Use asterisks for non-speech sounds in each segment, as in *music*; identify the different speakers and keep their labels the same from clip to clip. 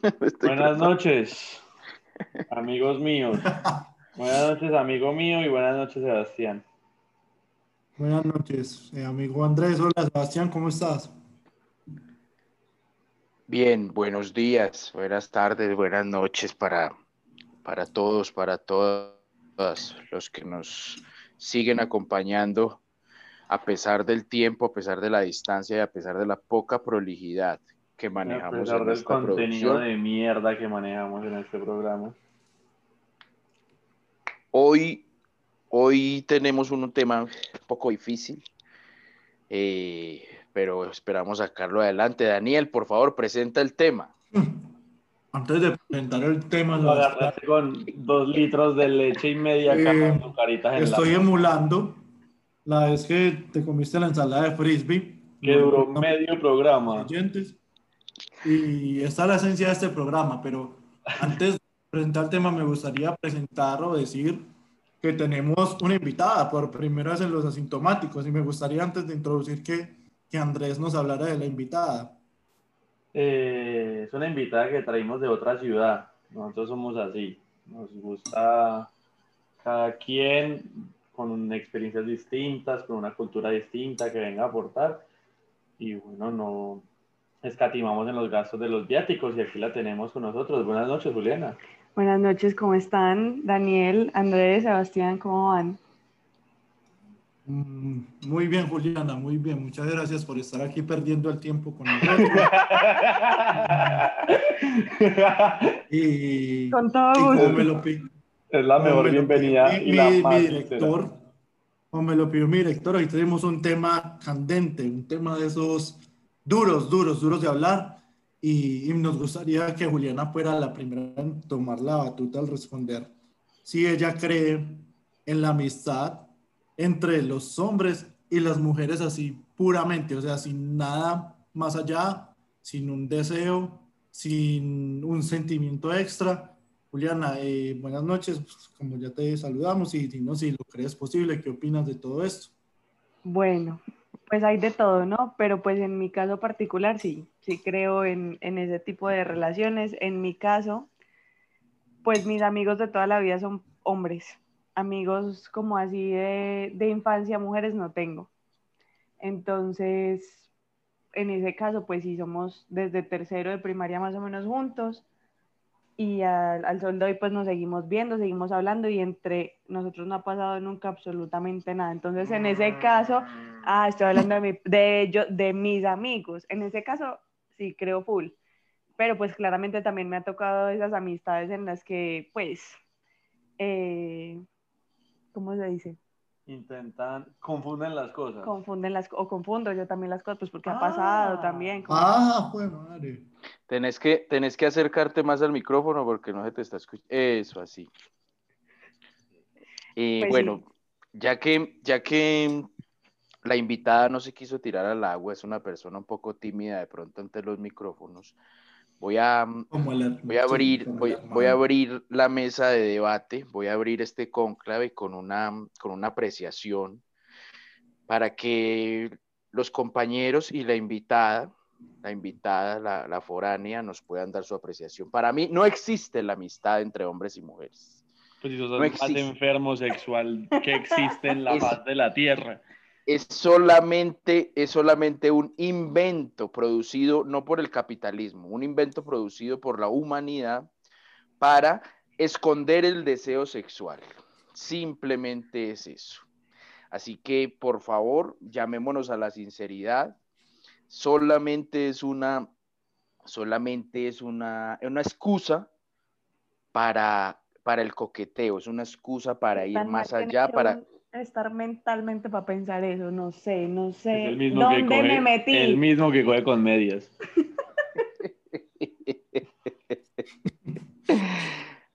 Speaker 1: *laughs* buenas noches, *laughs* amigos míos. Buenas noches, amigo mío, y buenas noches, Sebastián.
Speaker 2: Buenas noches, eh, amigo Andrés. Hola, Sebastián, ¿cómo estás?
Speaker 3: Bien, buenos días, buenas tardes, buenas noches para, para todos, para todos los que nos siguen acompañando a pesar del tiempo, a pesar de la distancia y a pesar de la poca prolijidad que manejamos
Speaker 1: a pesar del contenido de mierda que manejamos en este programa.
Speaker 3: Hoy, hoy tenemos un tema un poco difícil, eh, pero esperamos sacarlo adelante. Daniel, por favor, presenta el tema. *laughs*
Speaker 2: Antes de presentar el tema,
Speaker 1: lo agarraste con dos litros de leche y media
Speaker 2: eh, Estoy emulando la vez que te comiste la ensalada de frisbee.
Speaker 1: Que duró medio programa.
Speaker 2: Y esta es la esencia de este programa, pero antes de presentar el tema me gustaría presentar o decir que tenemos una invitada por primera vez en los asintomáticos y me gustaría antes de introducir que, que Andrés nos hablara de la invitada.
Speaker 1: Eh, es una invitada que traímos de otra ciudad. Nosotros somos así. Nos gusta cada quien con experiencias distintas, con una cultura distinta que venga a aportar. Y bueno, no escatimamos en los gastos de los viáticos y aquí la tenemos con nosotros. Buenas noches, Juliana.
Speaker 4: Buenas noches, ¿cómo están? Daniel, Andrés, Sebastián, ¿cómo van?
Speaker 2: Mm, muy bien, Juliana, muy bien. Muchas gracias por estar aquí perdiendo el tiempo con nosotros. *laughs*
Speaker 4: y, con todo gusto.
Speaker 1: es la mejor bienvenida.
Speaker 2: Mi, y la mi, director, como me lo pidió mi director, hoy tenemos un tema candente, un tema de esos duros, duros, duros de hablar. Y, y nos gustaría que Juliana fuera la primera en tomar la batuta al responder si ella cree en la amistad entre los hombres y las mujeres así puramente, o sea, sin nada más allá, sin un deseo, sin un sentimiento extra. Juliana, eh, buenas noches, pues, como ya te saludamos y dinos si lo crees posible, ¿qué opinas de todo esto?
Speaker 4: Bueno, pues hay de todo, ¿no? Pero pues en mi caso particular sí, sí creo en, en ese tipo de relaciones. En mi caso, pues mis amigos de toda la vida son hombres, amigos como así de, de, infancia, mujeres no tengo. Entonces, en ese caso, pues sí, somos desde tercero de primaria más o menos juntos y al, al sol de hoy pues nos seguimos viendo, seguimos hablando y entre nosotros no ha pasado nunca absolutamente nada. Entonces, en ese caso, ah, estoy hablando de, mi, de, ellos, de mis amigos, en ese caso sí creo full, pero pues claramente también me ha tocado esas amistades en las que pues... Eh, ¿cómo se dice?
Speaker 1: Intentan, confunden las cosas.
Speaker 4: Confunden las, o confundo yo también las cosas, pues porque ha pasado ah. también.
Speaker 2: Ah, pues madre.
Speaker 3: Tenés que, tenés que acercarte más al micrófono porque no se te está escuchando. Eso, así. Y pues bueno, ya, que, ya que la invitada no se quiso tirar al agua, es una persona un poco tímida de pronto ante los micrófonos, Voy a, mm, voy a abrir, voy, voy, a abrir la mesa de debate, voy a abrir este cónclave con una, con una apreciación para que los compañeros y la invitada, la invitada, la, la foránea, nos puedan dar su apreciación. Para mí no existe la amistad entre hombres y mujeres.
Speaker 1: Pues eso no más enfermo sexual que existe en la *laughs* paz de la tierra
Speaker 3: es solamente, es solamente un invento producido no por el capitalismo, un invento producido por la humanidad para esconder el deseo sexual. Simplemente es eso. Así que, por favor, llamémonos a la sinceridad. Solamente es una, solamente es una, una excusa para, para el coqueteo, es una excusa para ir más allá, para
Speaker 4: estar mentalmente para pensar eso, no sé, no sé dónde me metí.
Speaker 1: El mismo que coge con medias. *laughs*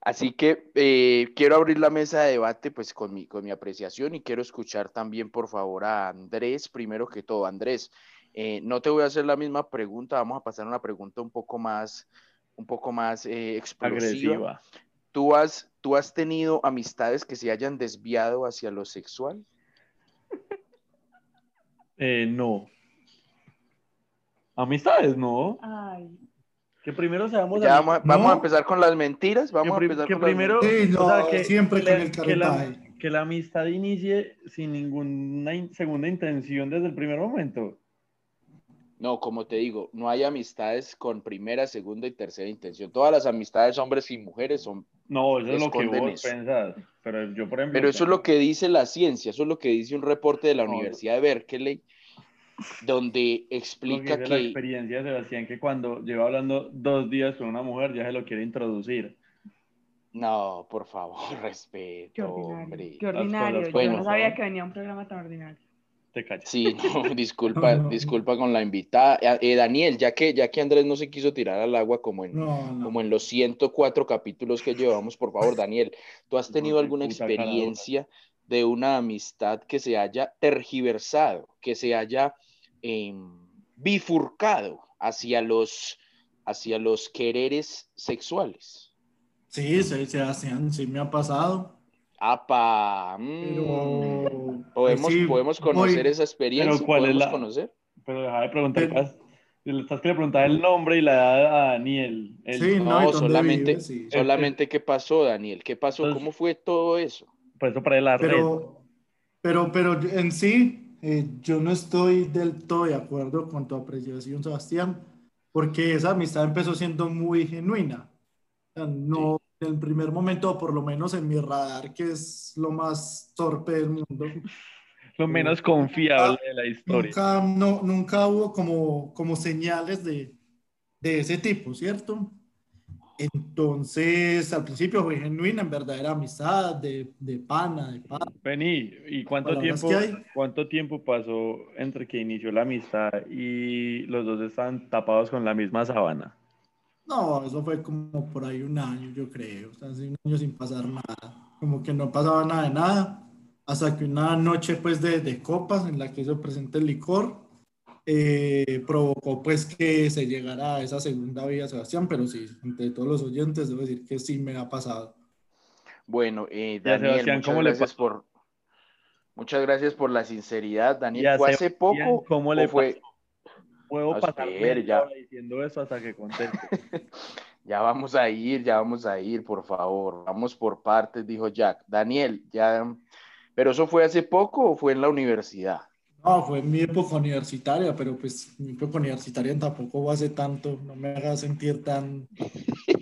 Speaker 3: Así que eh, quiero abrir la mesa de debate pues con mi, con mi apreciación y quiero escuchar también por favor a Andrés, primero que todo. Andrés, eh, no te voy a hacer la misma pregunta, vamos a pasar a una pregunta un poco más, un poco más eh, explosiva. ¿Tú has, ¿Tú has tenido amistades que se hayan desviado hacia lo sexual?
Speaker 1: Eh, no. Amistades, no.
Speaker 4: Ay.
Speaker 1: Que primero seamos
Speaker 3: Ya vamos, a- vamos a empezar con las mentiras. Vamos
Speaker 1: que,
Speaker 3: a empezar
Speaker 1: que
Speaker 3: con las
Speaker 1: primero,
Speaker 2: Sí, no,
Speaker 1: o sea, que,
Speaker 2: siempre
Speaker 1: que
Speaker 2: con
Speaker 1: la-
Speaker 2: el
Speaker 1: que la, que la amistad inicie sin ninguna in- segunda intención desde el primer momento.
Speaker 3: No, como te digo, no hay amistades con primera, segunda y tercera intención. Todas las amistades, hombres y mujeres, son.
Speaker 1: No, eso es lo que vos
Speaker 3: eso.
Speaker 1: pensás. Pero yo, por ejemplo.
Speaker 3: Pero eso es lo que dice la ciencia, eso es lo que dice un reporte de la
Speaker 1: No,
Speaker 3: Universidad de Berkeley, donde
Speaker 1: que
Speaker 3: explica
Speaker 1: dice la
Speaker 3: que.
Speaker 1: experiencia de Sebastián, que cuando lleva hablando dos días con una mujer ya se lo quiere introducir.
Speaker 3: No, por favor, *laughs*
Speaker 4: Qué
Speaker 3: respeto,
Speaker 4: ordinario.
Speaker 3: hombre.
Speaker 4: Qué ordinario. Yo no sabía que venía un programa tan ordinario.
Speaker 1: Te callas.
Speaker 3: Sí, no, *laughs* *laughs* disculpa,
Speaker 2: No, no.
Speaker 3: disculpa con la invitada. Eh, eh, Daniel, ya que, ya que Andrés no se quiso tirar al agua como en,
Speaker 2: No, no.
Speaker 3: como en los 104 capítulos que llevamos, por favor, Daniel, ¿tú has tenido alguna experiencia de una amistad que se haya tergiversado, que se haya em, bifurcado hacia los, hacia los quereres sexuales?
Speaker 2: Sí, sí, Sebastián, sí me ha pasado.
Speaker 3: ¡Apa! mm,
Speaker 2: Pero.
Speaker 3: ¿Podemos,
Speaker 2: sí,
Speaker 3: podemos conocer
Speaker 2: voy-
Speaker 3: esa experiencia?
Speaker 1: Pero ¿cuál es
Speaker 3: ¿Podemos
Speaker 1: la-
Speaker 3: conocer?
Speaker 1: Pero deja de preguntar. Estás que le preguntar el nombre y la edad a Daniel. El-
Speaker 2: Sí,
Speaker 3: No,
Speaker 2: no, ¿y dónde
Speaker 3: solamente,
Speaker 2: vive? Sí.
Speaker 3: solamente qué pasó, Daniel, qué pasó,
Speaker 1: Entonces-
Speaker 3: cómo fue todo eso.
Speaker 1: Por eso para la red.
Speaker 2: Pero, pero, pero en sí, eh, yo no estoy del todo de acuerdo con tu apreciación, Sebastián, porque esa amistad empezó siendo muy genuina. O sea, no, en el primer momento, por lo menos en mi radar, que es lo más torpe del mundo, *laughs*
Speaker 1: Lo menos confiable de la historia.
Speaker 2: nunca, no, nunca hubo como, como señales de, de ese tipo, ¿cierto? Entonces, al principio fue genuina, en verdadera amistad, de, de pana, de pana.
Speaker 1: Vení, ¿y cuánto tiempo, cuánto tiempo pasó entre que inició la amistad y los dos estaban tapados con la misma sábana?
Speaker 2: No, eso fue como por ahí un año, yo creo. O sea, un año sin pasar nada. Como que no pasaba nada de nada. Hasta que una noche, pues, de, de copas en la que se presenta el licor, eh, provocó, pues, que se llegara a esa segunda vía, Sebastián. Pero sí, entre todos los oyentes, debo decir que sí me ha pasado.
Speaker 3: Bueno, eh, Daniel,
Speaker 1: Sebastián,
Speaker 3: muchas
Speaker 1: ¿cómo le
Speaker 3: gracias por muchas gracias por la sinceridad, Daniel. ¿Fue hace poco
Speaker 1: ¿cómo le
Speaker 3: fue?
Speaker 1: Puedo
Speaker 3: A
Speaker 1: pasar
Speaker 3: ya.
Speaker 1: diciendo eso hasta que conteste. *laughs*
Speaker 3: Ya vamos a ir, ya vamos a ir, por favor. Vamos por partes, dijo Jack. Daniel, ya. ¿Pero eso fue hace poco o fue en la universidad?
Speaker 2: No, fue en mi época universitaria, pero pues mi época universitaria tampoco fue hace tanto. No me haga sentir tan,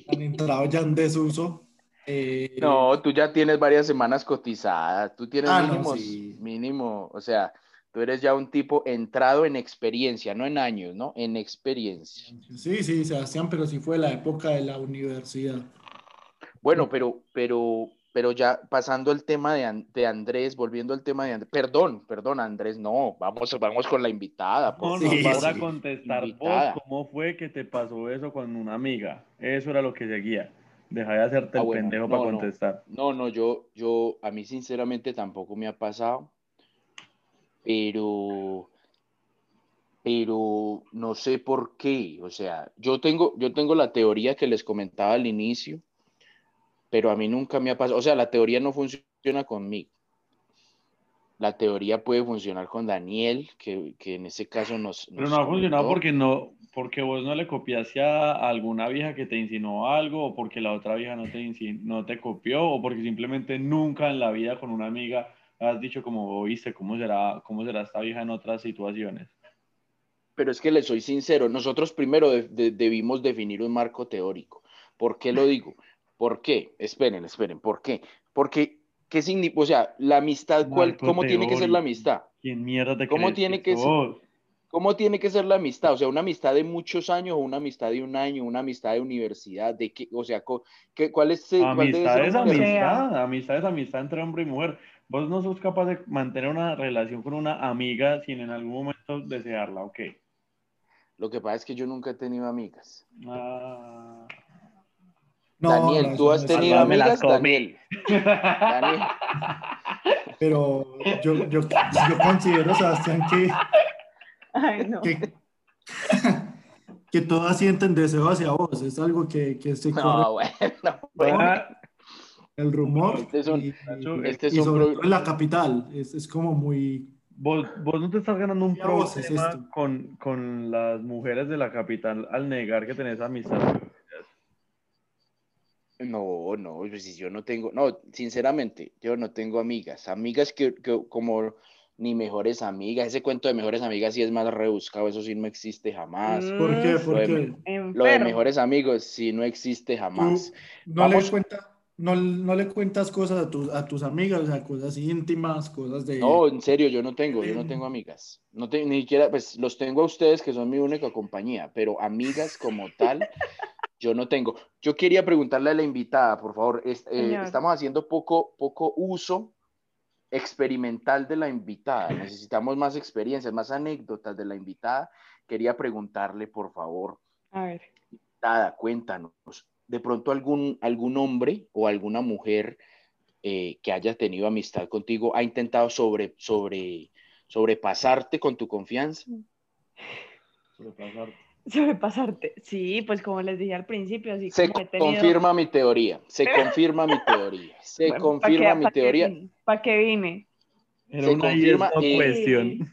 Speaker 2: tan entrado ya en desuso. Eh,
Speaker 3: No, tú ya tienes varias semanas cotizadas. Tú tienes
Speaker 2: Ah, no,
Speaker 3: mínimo,
Speaker 2: sí.
Speaker 3: mínimo, o sea, tú eres ya un tipo entrado en experiencia, no en años, ¿no? En experiencia.
Speaker 2: Sí, sí, Sebastián, pero sí fue la época de la universidad.
Speaker 3: Bueno, pero, pero, pero ya pasando el tema de, de Andrés, volviendo al tema de Andrés, perdón, perdón, Andrés, no, vamos, vamos con la invitada. por
Speaker 1: No, nos vas a contestar
Speaker 3: Invitada.
Speaker 1: vos cómo fue que te pasó eso con una amiga. Eso era lo que seguía. Deja de hacerte
Speaker 3: Ah,
Speaker 1: el
Speaker 3: bueno,
Speaker 1: pendejo
Speaker 3: no,
Speaker 1: para contestar.
Speaker 3: No, no, yo, yo, a mí sinceramente tampoco me ha pasado, pero, pero no sé por qué. O sea, yo tengo, yo tengo la teoría que les comentaba al inicio, pero a mí nunca me ha pasado. O sea, la teoría no funciona conmigo. La teoría puede funcionar con Daniel, que, que en ese caso nos.
Speaker 1: Pero
Speaker 3: nos
Speaker 1: no ha funcionado porque no, porque vos no le copiaste a alguna vieja que te insinuó algo, o porque la otra vieja no te, no te copió, o porque simplemente nunca en la vida con una amiga has dicho como, oíste, ¿cómo será, cómo será esta vieja en otras situaciones?
Speaker 3: Pero es que le soy sincero, nosotros primero de- de- debimos definir un marco teórico. ¿Por qué lo digo? ¿Por qué? Esperen, esperen, ¿por qué? Porque, ¿qué significa? O sea, la amistad, ¿cuál- ¿cómo tiene que ser la
Speaker 1: teórico.
Speaker 3: amistad?
Speaker 1: ¿Quién mierda te
Speaker 3: ¿Cómo
Speaker 1: crees
Speaker 3: tiene que ser? ¿Cómo tiene que ser la amistad? O sea, una amistad de muchos años o una amistad de un año, una amistad de universidad, de qué, o sea, ¿qué, ¿cuál es? cuál
Speaker 1: Amistad es amistad, amistad es amistad entre hombre y mujer. Vos no sos capaz de mantener una relación con una amiga sin en algún momento desearla, ¿ok?
Speaker 3: Lo que pasa es que yo nunca he tenido amigas.
Speaker 1: Ah.
Speaker 2: No,
Speaker 3: Daniel,
Speaker 2: no,
Speaker 3: ¿tú has tenido amigas? Daniel. Daniel. *laughs*
Speaker 2: Pero yo, yo, yo considero, Sebastián, que,
Speaker 4: Ay, no.
Speaker 2: que, que todas sienten deseo hacia vos. Es algo que, que se corre
Speaker 3: No, bueno, bueno.
Speaker 2: El rumor.
Speaker 3: Este es un-
Speaker 2: y,
Speaker 1: Nacho,
Speaker 2: y-
Speaker 3: este es
Speaker 2: y
Speaker 3: un
Speaker 2: sobre todo en la capital. Es, es como muy,
Speaker 1: Vos, vos no te estás ganando un
Speaker 2: ¿Qué voz es
Speaker 1: problema
Speaker 2: esto?
Speaker 1: con, con las mujeres de la capital al negar que tenés amistad.
Speaker 3: No, no, pues si yo no tengo, no, sinceramente, yo no tengo amigas. Amigas que, que como ni mejores amigas. Ese cuento de mejores amigas sí es más rebuscado, eso sí no existe jamás.
Speaker 2: ¿Por qué? ¿Por
Speaker 3: Lo de-
Speaker 2: qué?
Speaker 3: Lo de mejores amigos sí no existe jamás.
Speaker 2: No
Speaker 3: Vamos-
Speaker 2: le cuenta, no, no le cuentas cosas a, tus a tus amigas, o sea, cosas íntimas, cosas de...
Speaker 3: No, en serio, yo no tengo, yo no tengo amigas. No te- ni siquiera, pues los tengo a ustedes que son mi única compañía, pero amigas como tal, yo no tengo. Yo quería preguntarle a la invitada, por favor, es- eh, estamos haciendo poco, poco uso experimental de la invitada. Necesitamos más experiencias, más anécdotas de la invitada. Quería preguntarle, por favor,
Speaker 4: A ver.
Speaker 3: invitada, cuéntanos, de pronto algún, algún hombre o alguna mujer eh, que haya tenido amistad contigo ha intentado sobre, sobre, sobrepasarte con tu confianza.
Speaker 1: Sobrepasarte.
Speaker 4: Sobrepasarte. Sí, pues como les dije al principio, así
Speaker 3: Se
Speaker 4: como he tenido...
Speaker 3: confirma mi teoría, se confirma mi teoría, se *laughs*
Speaker 4: Bueno, ¿pa'
Speaker 3: confirma
Speaker 4: qué-
Speaker 3: mi teoría.
Speaker 4: ¿Para qué vine?
Speaker 1: Era
Speaker 3: Se
Speaker 1: una
Speaker 3: confirma,
Speaker 1: yes, no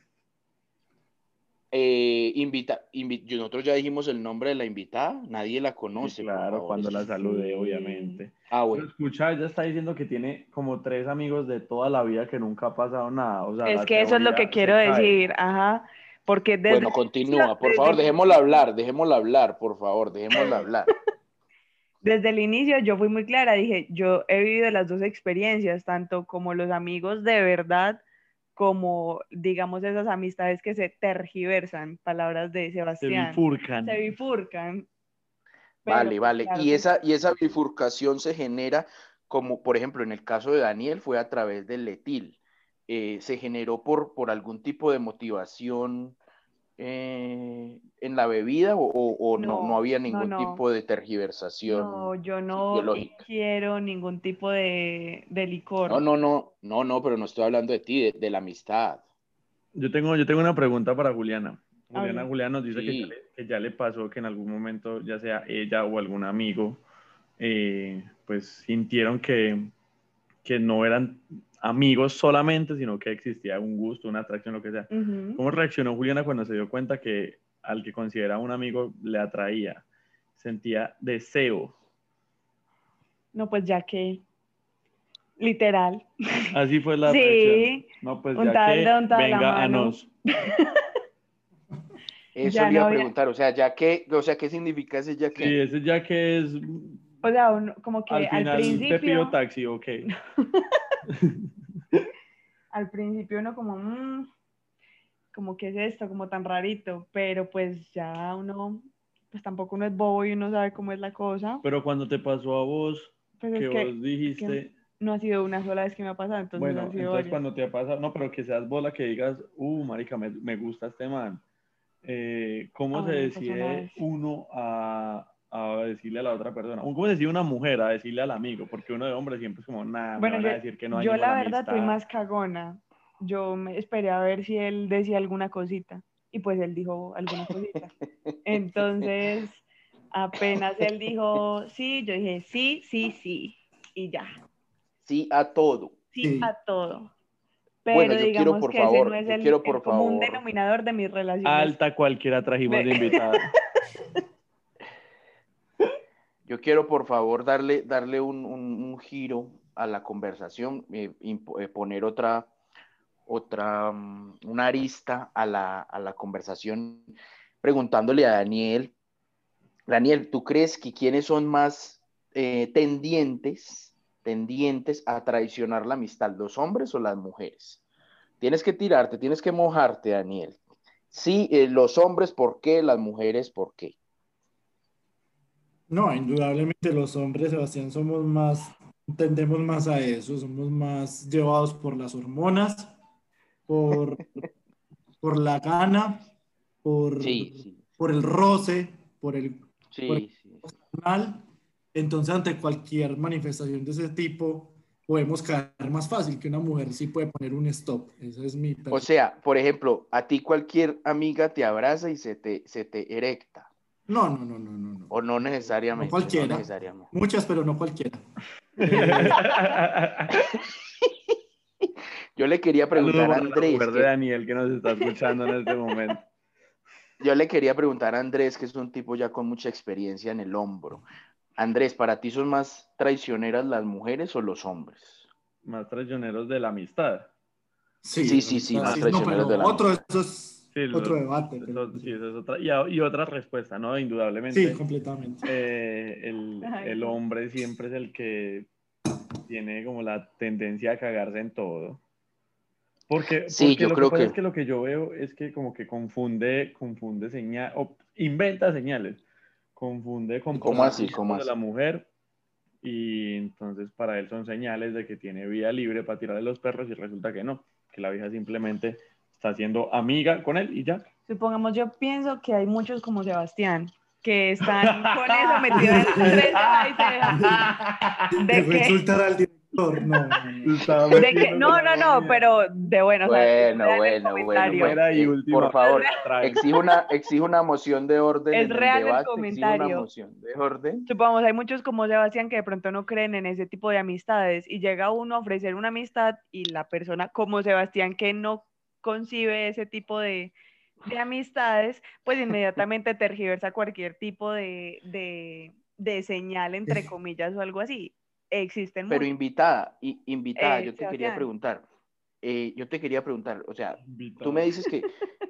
Speaker 3: eh, invita, invi- nosotros ya dijimos el nombre de la invitada, nadie la conoce.
Speaker 1: Sí, claro, cuando la saludé,
Speaker 4: Sí.
Speaker 1: obviamente.
Speaker 3: Ah,
Speaker 1: Pero
Speaker 3: bueno.
Speaker 1: escucha, ella está diciendo que tiene como tres amigos de toda la vida que nunca ha pasado nada. O sea,
Speaker 4: Es que eso es lo que quiero decir, ajá. Porque desde
Speaker 3: Bueno, continúa, por favor, dejémosla hablar, dejémosla hablar, por favor, dejémosla *laughs* hablar.
Speaker 4: Desde el inicio yo fui muy clara, dije, yo he vivido las dos experiencias, tanto como los amigos de verdad, como digamos esas amistades que se tergiversan, palabras de
Speaker 1: Se
Speaker 4: Sebastián,
Speaker 1: bifurcan.
Speaker 4: se bifurcan. Pero,
Speaker 3: Vale,
Speaker 4: pues,
Speaker 3: vale.
Speaker 4: claro
Speaker 3: Y esa, y esa bifurcación se genera, como por ejemplo en el caso de Daniel, fue a través del letil. Eh, se generó por, por algún tipo de motivación eh, en la bebida o, o- o no,
Speaker 4: No,
Speaker 3: no había ningún
Speaker 4: no.
Speaker 3: tipo de tergiversación.
Speaker 4: No, yo no
Speaker 3: biológica.
Speaker 4: quiero ningún tipo de, de licor.
Speaker 3: No, no, no, no, no, pero no estoy hablando de ti, de, de la amistad.
Speaker 1: Yo tengo, yo tengo una pregunta para Juliana.
Speaker 4: A
Speaker 1: Juliana. Juliana nos dice que, ya le, que ya le pasó que en algún momento, ya sea ella o algún amigo, eh, pues sintieron que, que no eran amigos solamente, sino que existía un gusto, una atracción, lo que sea. ¿Cómo reaccionó Juliana cuando se dio cuenta que al que consideraba un amigo le atraía? Sentía deseo.
Speaker 4: No, pues ya que, literal.
Speaker 1: Así fue la *laughs*
Speaker 4: Sí.
Speaker 1: No, pues
Speaker 4: Un
Speaker 1: ya
Speaker 4: tal
Speaker 1: que
Speaker 4: un tal
Speaker 1: venga a nos. *laughs*
Speaker 3: Eso
Speaker 4: Ya
Speaker 3: le iba
Speaker 4: no
Speaker 3: a
Speaker 4: había-
Speaker 3: preguntar, o sea, ya que, o sea, ¿qué significa ese ya que?
Speaker 1: Sí, ese ya que es
Speaker 4: O sea, como que
Speaker 1: al
Speaker 4: al,
Speaker 1: final te pido
Speaker 4: principio,
Speaker 1: taxi, ok. *laughs*
Speaker 4: al principio uno como, mm, como que es esto, como tan rarito, pero pues ya uno, pues tampoco uno es bobo y uno sabe cómo es la cosa.
Speaker 1: Pero cuando te pasó a vos,
Speaker 4: Pues
Speaker 1: que
Speaker 4: es que
Speaker 1: vos dijiste,
Speaker 4: no ha sido una sola vez que me ha pasado, entonces
Speaker 1: bueno,
Speaker 4: han sido
Speaker 1: entonces
Speaker 4: varias.
Speaker 1: cuando te ha pasado, no, pero que seas vos la que digas, uh, marica, me, me gusta este man. Eh, ¿Cómo
Speaker 4: Ah,
Speaker 1: se
Speaker 4: me una
Speaker 1: decide uno a, a decirle a la otra persona? ¿Cómo se decide una mujer a decirle al amigo? Porque uno de hombre siempre es como, nada, me
Speaker 4: Bueno,
Speaker 1: van
Speaker 4: yo,
Speaker 1: a decir que no hay
Speaker 4: yo la verdad
Speaker 1: amistad".
Speaker 4: más cagona. Yo me esperé a ver si él decía alguna cosita y pues él dijo alguna cosita. *laughs* Entonces, apenas él dijo sí, yo dije sí, sí, sí y ya,
Speaker 3: Sí a todo.
Speaker 4: sí,
Speaker 2: Sí.
Speaker 4: a todo. Pero
Speaker 3: Bueno, yo quiero,
Speaker 4: digamos
Speaker 3: por
Speaker 4: que
Speaker 3: favor,
Speaker 4: ese no es el,
Speaker 3: quiero,
Speaker 4: el
Speaker 3: por
Speaker 4: común
Speaker 3: favor.
Speaker 4: denominador de mis relaciones.
Speaker 1: Alta cualquiera trajimos de invitada. *laughs*
Speaker 3: Yo quiero, por favor, darle, darle un, un- un giro a la conversación, eh, impo- eh, poner otra, otra, mm, una arista a la, a la conversación, preguntándole a Daniel, Daniel, ¿tú crees que quiénes son más eh, tendientes, tendientes a traicionar la amistad, los hombres o las mujeres? Tienes que tirarte, tienes que mojarte, Daniel. Sí, eh, los hombres, ¿por qué? Las mujeres, ¿por qué?
Speaker 2: No, indudablemente los hombres, Sebastián, somos más, tendemos más a eso, somos más llevados por las hormonas, por, por la gana, por,
Speaker 3: Sí, sí,
Speaker 2: por el roce, por el
Speaker 3: sí,
Speaker 2: Por-
Speaker 3: sí.
Speaker 2: mal. Entonces, ante cualquier manifestación de ese tipo, podemos caer más fácil que una mujer sí puede poner un stop. Esa es mi
Speaker 3: O sea, por ejemplo, a ti cualquier amiga te abraza y se te, se te erecta.
Speaker 2: No, no, no, no, no, no.
Speaker 3: O no necesariamente.
Speaker 2: No cualquiera.
Speaker 3: no necesariamente.
Speaker 2: Muchas, pero no cualquiera. *laughs* *laughs*
Speaker 3: Yo le quería preguntar a Andrés.
Speaker 1: Que... Daniel que nos está escuchando en este momento. *laughs*
Speaker 3: Yo le quería preguntar a Andrés, que es un tipo ya con mucha experiencia en el hombro. Andrés, ¿para ti son más traicioneras las mujeres o los hombres?
Speaker 1: Más traicioneros de la amistad.
Speaker 3: Sí, sí, sí, sí más traicioneros de la
Speaker 2: otro, amistad. es otro debate.
Speaker 1: sí, eso es otra, y, y, otra respuesta, ¿no? Indudablemente.
Speaker 2: Sí, completamente.
Speaker 1: Eh, el, el hombre siempre es el que tiene como la tendencia a cagarse en todo. Porque,
Speaker 3: sí, yo
Speaker 1: lo
Speaker 3: creo
Speaker 1: que,
Speaker 3: que...
Speaker 1: Es que lo que yo veo es que como que confunde, confunde señales, o inventa señales, confunde con
Speaker 3: ¿Cómo así? ¿Cómo
Speaker 1: de la mujer y entonces para él son señales de que tiene vía libre para tirarle los perros y resulta que no, que la vieja simplemente está siendo amiga con él y ya.
Speaker 4: Supongamos, yo pienso que hay muchos como Sebastián, que están con eso metidos en
Speaker 2: la *laughs* *laughs* de que... insultar al director, no.
Speaker 4: De que, no, no, no, *laughs* pero de bueno.
Speaker 3: Bueno, bueno, bueno,
Speaker 1: y
Speaker 3: Por favor, exijo una, exijo una moción de orden.
Speaker 4: Es
Speaker 3: en
Speaker 4: real
Speaker 3: el, debate,
Speaker 4: el comentario.
Speaker 3: Una moción de orden.
Speaker 4: Supongamos, hay muchos como Sebastián que de pronto no creen en ese tipo de amistades y llega uno a ofrecer una amistad y la persona como Sebastián que no concibe ese tipo de, de amistades, pues inmediatamente *laughs* tergiversa cualquier tipo de, de, de, señal, entre comillas, o algo así. Existen
Speaker 3: Pero invitada, y, invitada, yo te quería preguntar, eh, yo te quería preguntar, o sea, tú me dices que,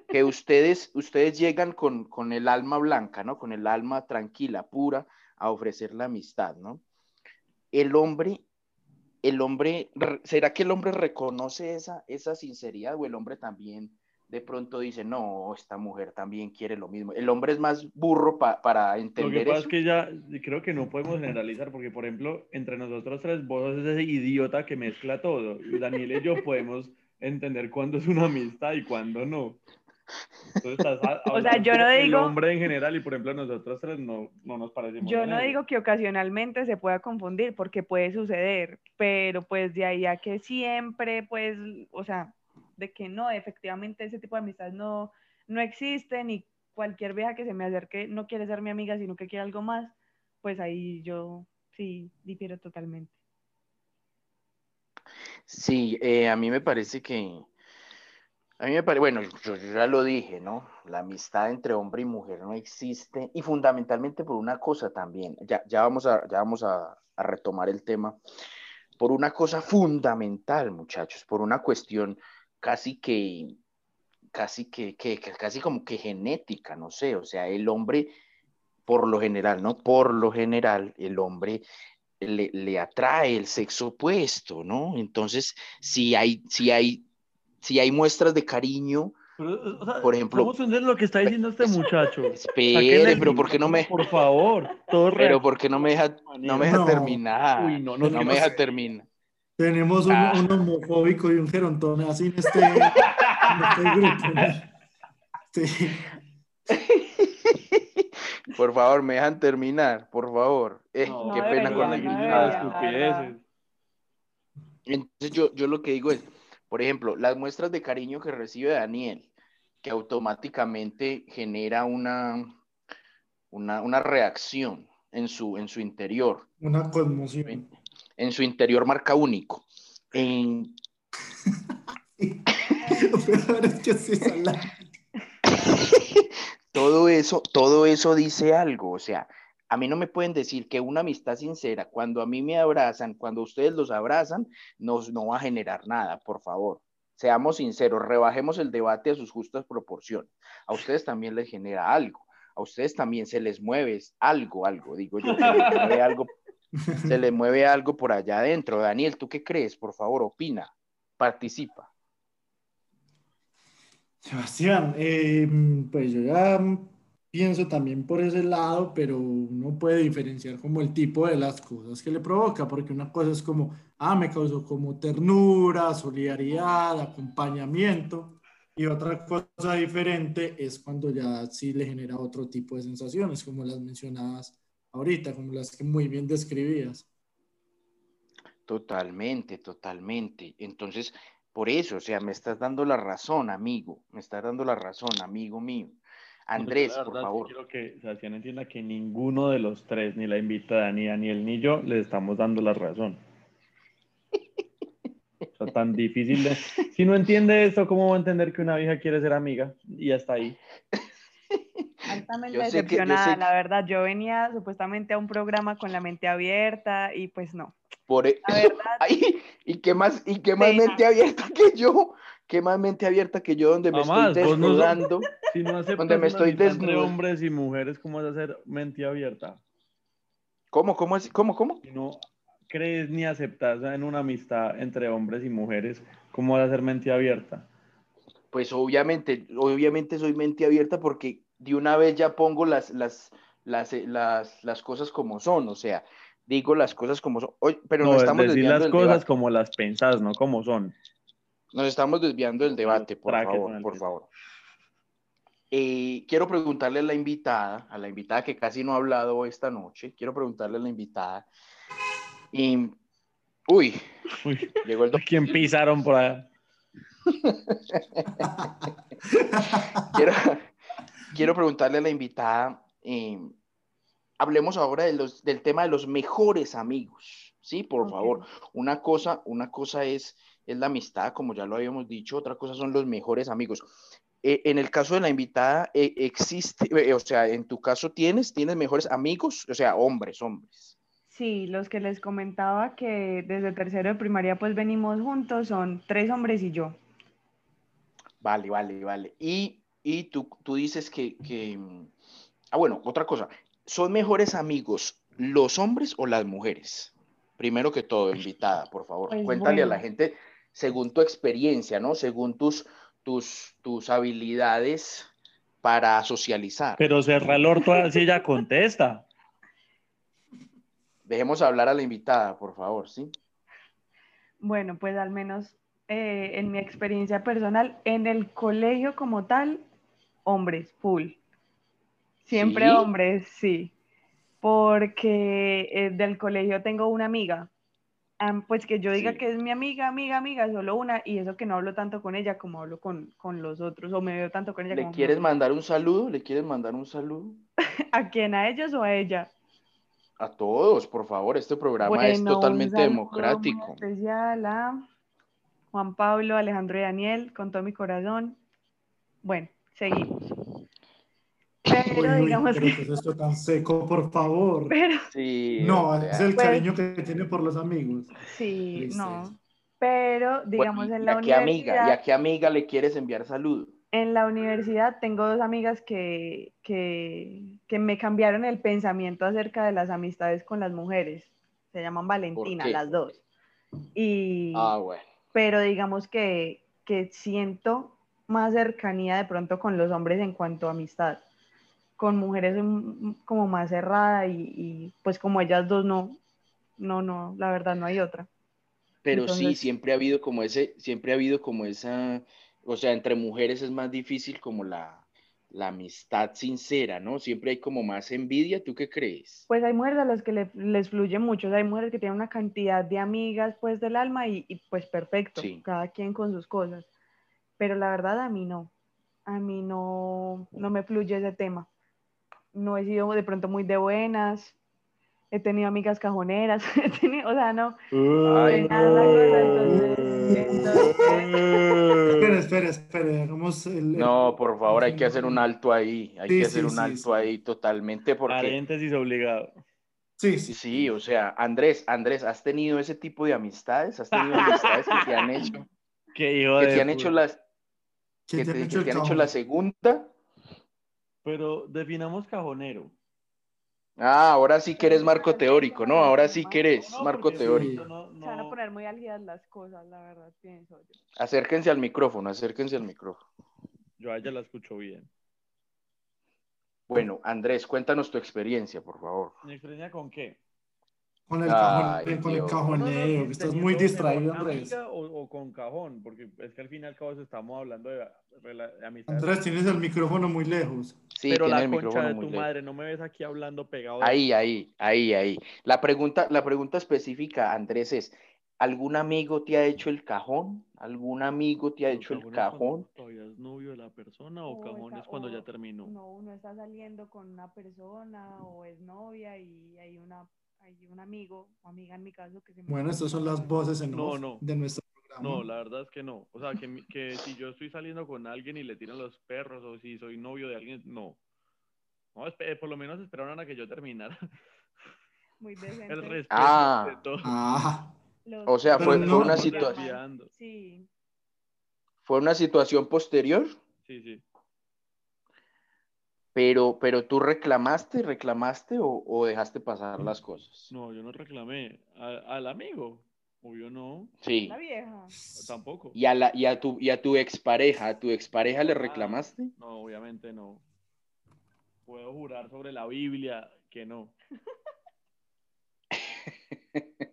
Speaker 3: que ustedes, ustedes llegan con, con el alma blanca, ¿no? Con el alma tranquila, pura, a ofrecer la amistad, ¿no? El hombre, el hombre, ¿será que el hombre reconoce esa, esa sinceridad o el hombre también de pronto dice, no, esta mujer también quiere lo mismo. El hombre es más burro para entender
Speaker 1: Lo que pasa
Speaker 3: eso.
Speaker 1: es que ya creo que no podemos generalizar, porque por ejemplo, entre nosotros tres, vos sos ese idiota que mezcla todo. Y Daniel y yo podemos entender cuándo es una amistad y cuándo no. Entonces, *laughs*
Speaker 4: o sea, yo no
Speaker 1: el
Speaker 4: digo...
Speaker 1: hombre en general y por ejemplo nosotros tres no, no nos parecemos.
Speaker 4: Yo no digo que ocasionalmente se pueda confundir, porque puede suceder, pero pues de ahí a que siempre, pues, o sea, de que no, efectivamente ese tipo de amistades no, no existen y cualquier vieja que se me acerque no quiere ser mi amiga, sino que quiere algo más, pues ahí yo sí difiero totalmente.
Speaker 3: Sí, eh, a mí me parece que, a mí me parece, bueno, yo, ya lo dije, ¿no? La amistad entre hombre y mujer no existe y fundamentalmente por una cosa también, ya, ya vamos, a, ya vamos a, a retomar el tema, por una cosa fundamental, muchachos, por una cuestión casi que, casi que, que, casi como que genética, no sé, o sea, el hombre, por lo general, ¿no? Por lo general, el hombre le, le atrae el sexo opuesto, ¿no? Entonces, si hay, si hay, si hay muestras de cariño,
Speaker 1: pero, o sea,
Speaker 3: por ejemplo,
Speaker 1: vamos a entender lo que está diciendo este muchacho. *laughs*
Speaker 3: Espere, pero ¿por qué no me,
Speaker 1: por favor, todo *laughs*
Speaker 3: pero ¿por qué no me deja, no me deja
Speaker 2: No.
Speaker 3: terminar?
Speaker 1: Uy, no, no,
Speaker 3: no me deja terminar.
Speaker 2: Tenemos un,
Speaker 3: Ah.
Speaker 2: un homofóbico y un gerontón así en este, en este grupo. ¿no? Sí. *laughs*
Speaker 3: Por favor, me dejan terminar, por favor. Eh,
Speaker 1: No,
Speaker 3: qué pena con la
Speaker 1: estupideces.
Speaker 3: Entonces yo, yo lo que digo es, por ejemplo, las muestras de cariño que recibe Daniel, que automáticamente genera una, una, una reacción en su, en su interior,
Speaker 2: Una conmoción.
Speaker 3: En su interior marca único. En, *laughs* todo eso, todo eso dice algo, o sea, a mí no me pueden decir que una amistad sincera, cuando a mí me abrazan, cuando ustedes los abrazan, nos, no va a generar nada, por favor. Seamos sinceros, rebajemos el debate a sus justas proporciones. A ustedes también les genera algo, a ustedes también se les mueve algo, algo, digo yo, se les mueve algo, se les mueve algo por allá adentro. Daniel, ¿tú qué crees? Por favor, opina, participa.
Speaker 2: Sebastián, eh, pues yo ya pienso también por ese lado, pero uno puede diferenciar como el tipo de las cosas que le provoca, porque una cosa es como, ah, me causó como ternura, solidaridad, acompañamiento, y otra cosa diferente es cuando ya sí le genera otro tipo de sensaciones, como las mencionadas ahorita, como las que muy bien describías.
Speaker 3: Totalmente, totalmente. Entonces, por eso, o sea, me estás dando la razón, amigo, me estás dando la razón, amigo mío. Andrés, por favor.
Speaker 1: Quiero que Sebastián entienda que ninguno de los tres, ni la invitada, ni Daniel, ni yo, le estamos dando la razón. O sea, tan difícil de... Si no entiende esto, ¿cómo va a entender que una vieja quiere ser amiga? Y hasta ahí.
Speaker 4: Altamente decepcionada,
Speaker 3: que-
Speaker 4: la verdad. Yo venía supuestamente a un programa con la mente abierta y pues no.
Speaker 3: Por e-
Speaker 4: La verdad, *laughs*
Speaker 3: Ay, ¿y qué más, y qué más mente abierta que yo? ¿Qué más mente abierta que yo donde me estoy
Speaker 1: no
Speaker 3: desnudando? *laughs*
Speaker 1: Si no aceptas
Speaker 3: Donde me estoy
Speaker 1: entre
Speaker 3: desnudo.
Speaker 1: hombres y mujeres, ¿cómo vas a hacer mente abierta?
Speaker 3: ¿Cómo, cómo, es- cómo, cómo?
Speaker 1: Si no crees ni aceptas en una amistad entre hombres y mujeres, ¿cómo vas a hacer mente abierta?
Speaker 3: Pues obviamente, obviamente soy mente abierta porque de una vez ya pongo las, las, las, eh, las, las cosas como son, o sea, digo las cosas como son. Pero
Speaker 1: no,
Speaker 3: nos estamos
Speaker 1: decir
Speaker 3: desviando
Speaker 1: las
Speaker 3: del
Speaker 1: cosas
Speaker 3: debate.
Speaker 1: como las pensás, no como son.
Speaker 3: Nos estamos desviando del debate, por favor, por favor. Eh, quiero preguntarle a la invitada, a la invitada que casi no ha hablado esta noche, quiero preguntarle a la invitada. Y, uy,
Speaker 1: Uy,
Speaker 3: llegó el
Speaker 1: ¿a quién pisaron por allá? *laughs*
Speaker 3: quiero, quiero preguntarle a la invitada, eh, hablemos ahora de los, del tema de los mejores amigos, ¿sí? Por
Speaker 4: Ok.
Speaker 3: favor. Una cosa, una cosa es, es la amistad, como ya lo habíamos dicho, otra cosa son los mejores amigos. Eh, en el caso de la invitada, eh, existe, eh, o sea, en tu caso tienes, tienes mejores amigos, o sea, hombres, hombres.
Speaker 4: sí, los que les comentaba que desde tercero de primaria pues venimos juntos son tres hombres y yo.
Speaker 3: Vale, vale, vale. Y, y tú, tú dices que, que, mm, ah, bueno, otra cosa, ¿son mejores amigos los hombres o las mujeres? Primero que todo, invitada, por favor,
Speaker 4: Pues
Speaker 3: cuéntale a la gente según tu experiencia, ¿no? Según tus, tus, tus habilidades para socializar.
Speaker 1: Pero cerra el orto así ella contesta.
Speaker 3: Dejemos hablar a la invitada, por favor, ¿sí?
Speaker 4: Bueno, pues al menos eh, en mi experiencia personal, en el colegio como tal, hombres, full. Siempre
Speaker 3: ¿Sí?
Speaker 4: hombres, sí. Porque eh, del colegio tengo una amiga. Am, pues que yo diga
Speaker 3: Sí.
Speaker 4: que es mi amiga, amiga, amiga, solo una, y eso que no hablo tanto con ella como hablo con, con los otros, o me veo tanto con ella
Speaker 3: ¿Le
Speaker 4: como
Speaker 3: quieres mandar un saludo? ¿Le quieres mandar un saludo? *laughs*
Speaker 4: ¿A quién? ¿A ellos o a ella?
Speaker 3: A todos, por favor, este programa es
Speaker 4: un
Speaker 3: totalmente
Speaker 4: muy
Speaker 3: democrático.
Speaker 4: especial a Juan Pablo, Alejandro y Daniel, con todo mi corazón. Bueno, seguimos. Pero
Speaker 2: Uy, uy,
Speaker 4: digamos
Speaker 2: pero
Speaker 4: que,
Speaker 2: ¿qué es esto tan seco, por favor?
Speaker 4: pero
Speaker 3: Sí,
Speaker 2: No,
Speaker 3: o sea,
Speaker 2: es el
Speaker 4: Pues-
Speaker 2: cariño que tiene por los amigos.
Speaker 4: sí, no. Pero digamos
Speaker 3: Bueno,
Speaker 4: en
Speaker 3: ¿y
Speaker 4: la
Speaker 3: a qué amiga? ¿Y
Speaker 4: universidad,
Speaker 3: a qué amiga le quieres enviar saludo?
Speaker 4: en la universidad tengo dos amigas que, que, que me cambiaron el pensamiento acerca de las amistades con las mujeres. Se llaman Valentina, las dos. Y,
Speaker 3: Ah, bueno.
Speaker 4: pero digamos que, que siento más cercanía de pronto con los hombres en cuanto a amistad. Con mujeres soy como más cerrada y, y, pues como ellas dos no, no, no, la verdad no hay otra.
Speaker 3: Pero sí, siempre ha habido como ese, siempre ha habido como esa, o sea, entre mujeres es más difícil como la, la amistad sincera, ¿no? Siempre hay como más envidia, ¿tú qué crees?
Speaker 4: Pues hay mujeres a las que le- les fluye mucho, o sea, hay mujeres que tienen una cantidad de amigas pues del alma y, y, pues perfecto,
Speaker 3: Sí.
Speaker 4: cada quien con sus cosas. Pero la verdad a mí no, a mí no, no me fluye ese tema. No he sido de pronto muy de buenas, he tenido amigas cajoneras, *laughs* he tenido- o sea, no,
Speaker 3: Ay,
Speaker 4: nada, entonces-
Speaker 2: Espera, espera, espera. Hagamos el,
Speaker 3: No, por favor, hay que hacer un alto ahí, hay
Speaker 2: Sí,
Speaker 3: que hacer
Speaker 2: sí,
Speaker 3: un
Speaker 2: sí,
Speaker 3: alto
Speaker 2: sí.
Speaker 3: ahí totalmente porque
Speaker 1: Paréntesis obligado.
Speaker 2: Sí, sí.
Speaker 3: sí, o sea, Andrés, Andrés, ¿has tenido ese tipo de amistades? ¿Has tenido amistades que te han hecho, *laughs*
Speaker 1: Qué hijo
Speaker 3: que
Speaker 1: de
Speaker 3: te han hecho las,
Speaker 2: Que
Speaker 3: que
Speaker 2: te han
Speaker 3: que
Speaker 2: hecho
Speaker 3: te han hecho la segunda?
Speaker 1: Pero definamos cajonero.
Speaker 3: Ah, ahora sí que eres marco teórico, ¿no? Ahora sí que eres
Speaker 1: No,
Speaker 3: marco teórico.
Speaker 1: no-
Speaker 4: se van a
Speaker 1: no-
Speaker 4: poner muy álgidas las cosas, la verdad, pienso yo.
Speaker 3: Acérquense al micrófono, acérquense al micrófono.
Speaker 1: Yo a ella la escucho bien.
Speaker 3: Bueno, Andrés, cuéntanos tu experiencia, por favor.
Speaker 1: ¿Mi experiencia con qué?
Speaker 2: Con el,
Speaker 3: Ay,
Speaker 2: cajón, con el cajoneo, que estás muy distraído, Andrés.
Speaker 1: O, o con cajón, porque es que al fin y al cabo estamos hablando de, de amistades.
Speaker 2: Andrés, tienes el micrófono muy lejos.
Speaker 3: Sí,
Speaker 1: pero la
Speaker 3: el
Speaker 1: concha
Speaker 3: micrófono
Speaker 1: de
Speaker 3: muy
Speaker 1: tu
Speaker 3: lejos.
Speaker 1: madre, no me ves aquí hablando pegado. de-
Speaker 3: Ahí, ahí, ahí, ahí. La pregunta, la pregunta específica, Andrés, es, ¿algún amigo te ha hecho el cajón? ¿Algún amigo te ha hecho el
Speaker 1: cajón? ¿Todavía es novio de la persona o,
Speaker 4: O
Speaker 1: cajón es cuando
Speaker 4: o-
Speaker 1: ya terminó?
Speaker 4: No, uno está saliendo con una persona o es novia y hay una hay un amigo o amiga en mi caso que se me
Speaker 2: Bueno, estas son las voces en
Speaker 1: No,
Speaker 2: de nuestro
Speaker 1: No, No, la verdad es que no. O sea, que, que si yo estoy saliendo con alguien y le tiran los perros o si soy novio de alguien, no. No, por lo menos esperaron a que yo terminara.
Speaker 4: Muy *laughs* decente.
Speaker 1: El respeto
Speaker 3: Ah.
Speaker 1: de todo.
Speaker 2: Ah,
Speaker 4: Los-
Speaker 3: O sea, fue,
Speaker 2: no-
Speaker 3: fue una situación.
Speaker 4: Sí.
Speaker 3: fue una situación posterior,
Speaker 1: Sí, sí.
Speaker 3: Pero, pero tú reclamaste, reclamaste o, o dejaste pasar las cosas.
Speaker 1: No, yo no reclamé. A- al amigo, obvio no,
Speaker 3: Sí.
Speaker 4: La vieja.
Speaker 1: tampoco.
Speaker 3: Y a, la, y, a tu, y a tu expareja, ¿a tu expareja le reclamaste?
Speaker 1: No, obviamente no. Puedo jurar sobre la Biblia que no. *laughs*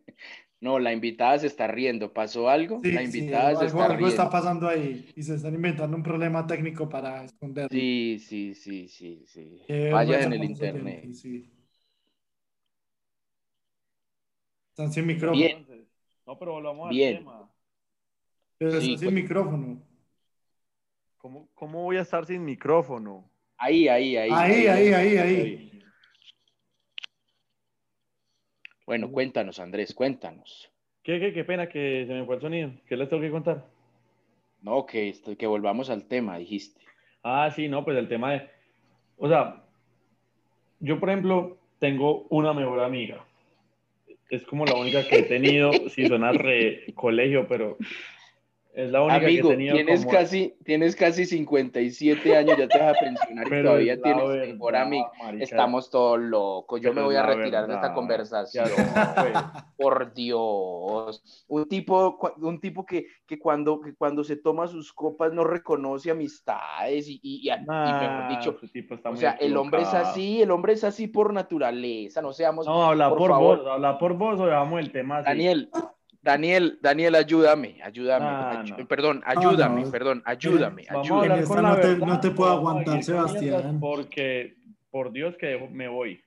Speaker 3: No, la invitada se está riendo. ¿Pasó algo?
Speaker 2: sí,
Speaker 3: la
Speaker 2: sí,
Speaker 3: invitada se
Speaker 2: algo,
Speaker 3: está
Speaker 2: algo
Speaker 3: riendo.
Speaker 2: está pasando ahí y se están inventando un problema técnico para esconderlo.
Speaker 3: Sí, sí, sí, sí, sí.
Speaker 2: Vergüenza
Speaker 3: en el internet.
Speaker 2: sí. Están sin micrófono.
Speaker 3: Bien.
Speaker 1: No, pero volvamos
Speaker 3: Bien.
Speaker 1: al tema.
Speaker 2: Pero
Speaker 3: Sí,
Speaker 2: están sin
Speaker 3: pues.
Speaker 2: micrófono.
Speaker 1: ¿Cómo, ¿Cómo voy a estar sin micrófono?
Speaker 3: Ahí, ahí, ahí.
Speaker 2: Ahí, ahí, ahí, ahí.
Speaker 3: Bueno, cuéntanos, Andrés, cuéntanos.
Speaker 1: ¿Qué, qué, qué pena que se me fue el sonido. ¿Qué les tengo que contar?
Speaker 3: No, que, esto- que volvamos al tema, dijiste.
Speaker 1: Ah, sí, no, pues el tema de... O sea, yo, por ejemplo, tengo una mejor amiga. Es como la única que he tenido, si suena re colegio, pero es la única
Speaker 3: Amigo,
Speaker 1: que he tenido
Speaker 3: tienes,
Speaker 1: como-
Speaker 3: casi, tienes casi 57 años, ya te vas a pensionar y todavía tienes
Speaker 1: verdad,
Speaker 3: mejor amigo.
Speaker 1: marica.
Speaker 3: Estamos todos locos. Yo
Speaker 1: Pero
Speaker 3: me voy a retirar de esta conversación. Por Dios. Un tipo, un tipo que, que, cuando, que cuando se toma sus copas no reconoce amistades y, y, y a- y mejor dicho,
Speaker 1: ese tipo está
Speaker 3: o sea, el hombre es así, el hombre es así por naturaleza, no seamos...
Speaker 1: No, habla
Speaker 3: por
Speaker 1: por,
Speaker 3: favor.
Speaker 1: vos, habla por vos o dejamos el tema así.
Speaker 3: Daniel, Daniel, Daniel, ayúdame, ayúdame.
Speaker 1: Ah,
Speaker 3: ayu-
Speaker 1: no.
Speaker 3: Perdón, ayúdame,
Speaker 2: no.
Speaker 3: perdón, ayúdame,
Speaker 1: a
Speaker 3: ayúdame.
Speaker 1: con la
Speaker 2: no te- no te puedo aguantar, Sebastián.
Speaker 1: Porque, por Dios que me voy.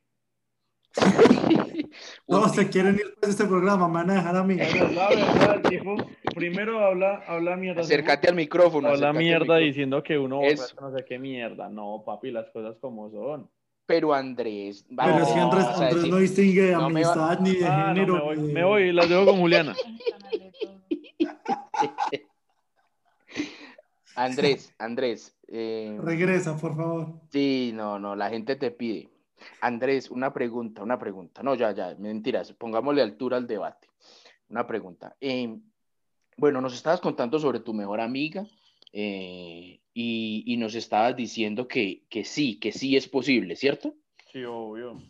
Speaker 1: *laughs*
Speaker 2: Todos se quieren ir de este programa, me van a dejar a mí.
Speaker 1: La verdad, el tipo, primero habla, habla mierda.
Speaker 3: Acércate al micrófono.
Speaker 1: Habla
Speaker 3: al
Speaker 1: mierda
Speaker 3: micrófono.
Speaker 1: diciendo que uno no sé qué mierda. No, papi, las cosas como son.
Speaker 3: Pero Andrés,
Speaker 2: Pero es que
Speaker 3: no,
Speaker 2: Andrés,
Speaker 3: decir-
Speaker 2: no distingue de
Speaker 3: No me va-
Speaker 2: amistad ni de
Speaker 1: Ah, no,
Speaker 2: género.
Speaker 1: me voy, me voy, las dejo con Juliana. *laughs*
Speaker 3: Andrés, Andrés, eh,
Speaker 2: Regresa, por favor.
Speaker 3: sí, no, no, la gente te pide. Andrés, una pregunta, una pregunta. No, ya, ya, mentiras, pongámosle altura al debate. Una pregunta. Eh, bueno, nos estabas contando sobre tu mejor amiga eh, y, y nos estabas diciendo que, que sí, que sí es posible, ¿cierto?
Speaker 1: Sí, obvio.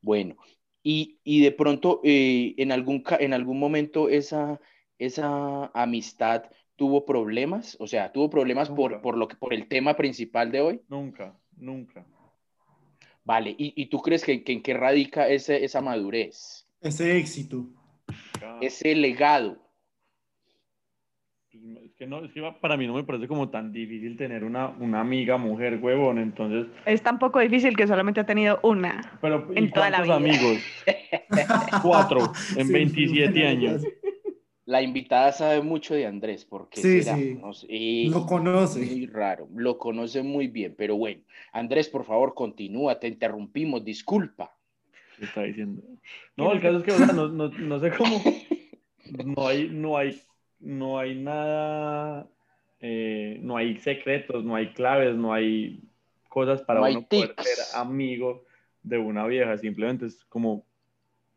Speaker 3: Bueno, y, y de pronto eh, en, algún, en algún momento esa, esa amistad tuvo problemas, o sea, tuvo problemas por,
Speaker 1: Nunca.
Speaker 3: por, lo que, por el tema principal de hoy.
Speaker 1: Nunca, nunca.
Speaker 3: Vale, ¿y, y tú crees que, que en qué radica ese, esa madurez,
Speaker 2: Ese éxito.
Speaker 3: Ese legado?
Speaker 1: Es que no, es que para mí no me parece como tan difícil tener una, una amiga mujer, huevón. Entonces,
Speaker 4: Es tan poco difícil que solamente ha tenido una.
Speaker 1: pero ¿y
Speaker 4: En toda la vida.
Speaker 1: amigos? *laughs* Cuatro en
Speaker 2: Sí,
Speaker 1: 27
Speaker 2: sí,
Speaker 1: años.
Speaker 3: La invitada sabe mucho de Andrés, porque
Speaker 2: Sí,
Speaker 3: será?
Speaker 2: sí.
Speaker 3: No sé, y-
Speaker 2: Lo conoce.
Speaker 3: Muy raro, lo conoce muy bien, pero bueno, Andrés, por favor, continúa, te interrumpimos, disculpa.
Speaker 1: ¿Qué está diciendo? No, el caso es que, o sea, no, no, no sé cómo. *laughs* No hay, no hay, no hay nada, eh, no hay secretos, no hay claves, no hay cosas para
Speaker 3: No
Speaker 1: uno poder ser amigo de una vieja. Simplemente es como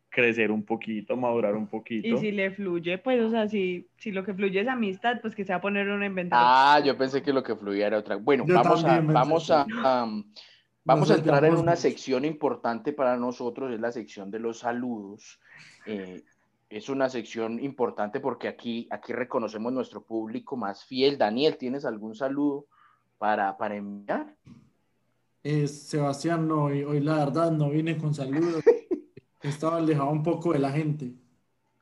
Speaker 1: crecer un poquito, madurar un poquito.
Speaker 4: Y si le fluye, pues, o sea, si, si lo que fluye es amistad, pues que se va a poner uno a inventar.
Speaker 3: Ah, yo pensé que lo que fluía era otra. Bueno,
Speaker 2: Yo
Speaker 3: vamos a, vamos a, am, vamos a entrar en una sección importante para nosotros, es la sección de los saludos. Eh, es una sección importante porque aquí, aquí reconocemos nuestro público más fiel. Daniel, ¿tienes algún saludo para, para enviar?
Speaker 2: Eh, Sebastián, no, hoy, hoy la verdad no vine con saludos. *laughs* Estaba alejado un poco de la gente.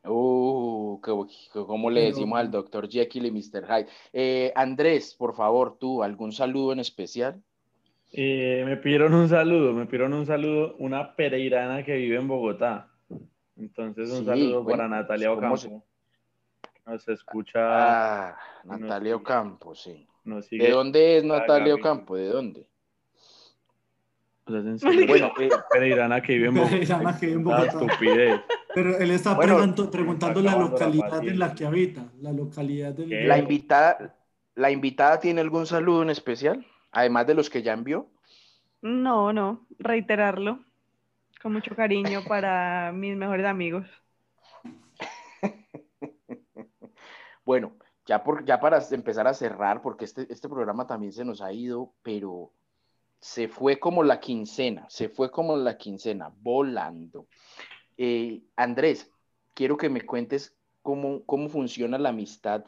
Speaker 3: Uh, ¿cómo, cómo le decimos al doctor Jekyll y Mr. Hyde? Eh, Andrés, por favor, tú, ¿algún saludo en especial?
Speaker 1: Eh, me pidieron un saludo, me pidieron un saludo, una pereirana que vive en Bogotá. Entonces, un
Speaker 3: Sí,
Speaker 1: saludo
Speaker 3: bueno,
Speaker 1: para Natalia
Speaker 3: ¿cómo se-
Speaker 1: Ocampo. Nos escucha,
Speaker 3: Ah, Natalia. Ocampo, sí.
Speaker 1: sigue.
Speaker 3: ¿De dónde es Natalia. Ocampo? ¿De dónde?
Speaker 1: O sea, es en serio,
Speaker 3: Bueno, eh,
Speaker 1: pereirana que vive en Bogotá.
Speaker 2: Pereirana que vive en
Speaker 1: La
Speaker 2: Bogotá.
Speaker 1: estupidez.
Speaker 2: Pero él está
Speaker 3: Bueno,
Speaker 2: preguntando, preguntando la localidad en la que habita, la localidad del...
Speaker 3: La invitada, la invitada tiene algún saludo en especial, además de los que ya envió.
Speaker 4: No, no, reiterarlo con mucho cariño para mis mejores amigos. *laughs*
Speaker 3: Bueno, ya, por, ya para empezar a cerrar, porque este, este programa también se nos ha ido, pero se fue como la quincena, se fue como la quincena, volando. Eh, Andrés, quiero que me cuentes cómo, cómo funciona la amistad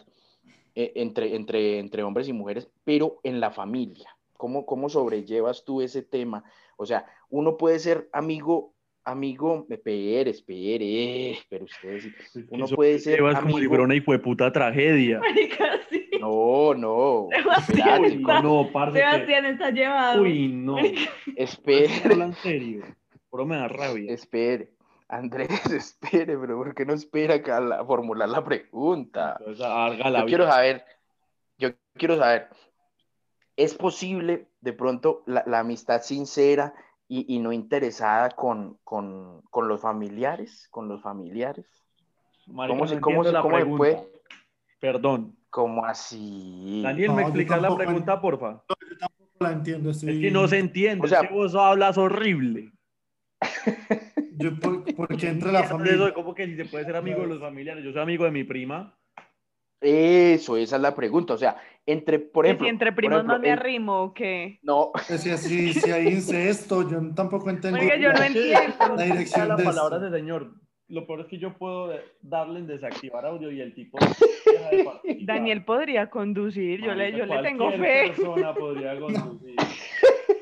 Speaker 3: eh, entre, entre, entre hombres y mujeres, pero en la familia. ¿Cómo, ¿Cómo sobrellevas tú ese tema? O sea, uno puede ser amigo, amigo, espere, espere, pero ustedes, sí. Uno
Speaker 1: Eso
Speaker 3: puede ser
Speaker 1: llevas como si
Speaker 3: amigo-
Speaker 1: fuera una hijueputa tragedia.
Speaker 4: Marica, sí.
Speaker 3: no, no,
Speaker 4: Sebastián,
Speaker 1: Uy, no, no, parce. que-
Speaker 4: Sebastián está llevado.
Speaker 1: Uy, no.
Speaker 3: espere,
Speaker 1: en serio. Pero me da rabia.
Speaker 3: espere. Andrés, *laughs* espere, pero ¿por qué no espera acá la, formular la pregunta?
Speaker 1: Entonces, haga la
Speaker 3: Yo quiero saber, yo quiero saber, ¿es posible de pronto la, la amistad sincera y, y no interesada con, con, con los familiares? ¿Con los familiares?
Speaker 1: Marica,
Speaker 3: ¿Cómo
Speaker 1: no
Speaker 3: se- cómo se-
Speaker 1: la
Speaker 3: cómo se
Speaker 1: pregunta.
Speaker 3: puede?
Speaker 1: Perdón.
Speaker 3: ¿Cómo así?
Speaker 1: Daniel,
Speaker 2: No,
Speaker 1: ¿me
Speaker 2: yo
Speaker 1: explicas la
Speaker 2: tampoco
Speaker 1: pregunta, porfa?
Speaker 2: la entiendo.
Speaker 1: Es
Speaker 2: estoy-
Speaker 1: que no se entiende,
Speaker 3: O sea-
Speaker 1: es que vos hablas horrible.
Speaker 2: Yo, por- porque entra la *laughs*
Speaker 1: Eso
Speaker 2: familia.
Speaker 1: como que si se puede ser amigo de los familiares. Yo soy amigo de mi prima.
Speaker 3: Eso, esa es la pregunta. O sea, entre, por ejemplo,
Speaker 4: si entre primos
Speaker 3: ejemplo,
Speaker 4: no me
Speaker 3: en-
Speaker 4: arrimo o qué.
Speaker 3: No,
Speaker 2: Si, así, si hay incesto, yo tampoco entendí.
Speaker 4: Marica, yo no entiendo.
Speaker 2: La dirección
Speaker 1: la
Speaker 2: de
Speaker 1: palabra
Speaker 2: esto.
Speaker 1: de señor. Lo peor es que yo puedo darle en desactivar audio y el tipo *laughs* deja de participar.
Speaker 4: Daniel podría conducir, yo le, yo le tengo fe.
Speaker 1: persona *laughs* podría conducir.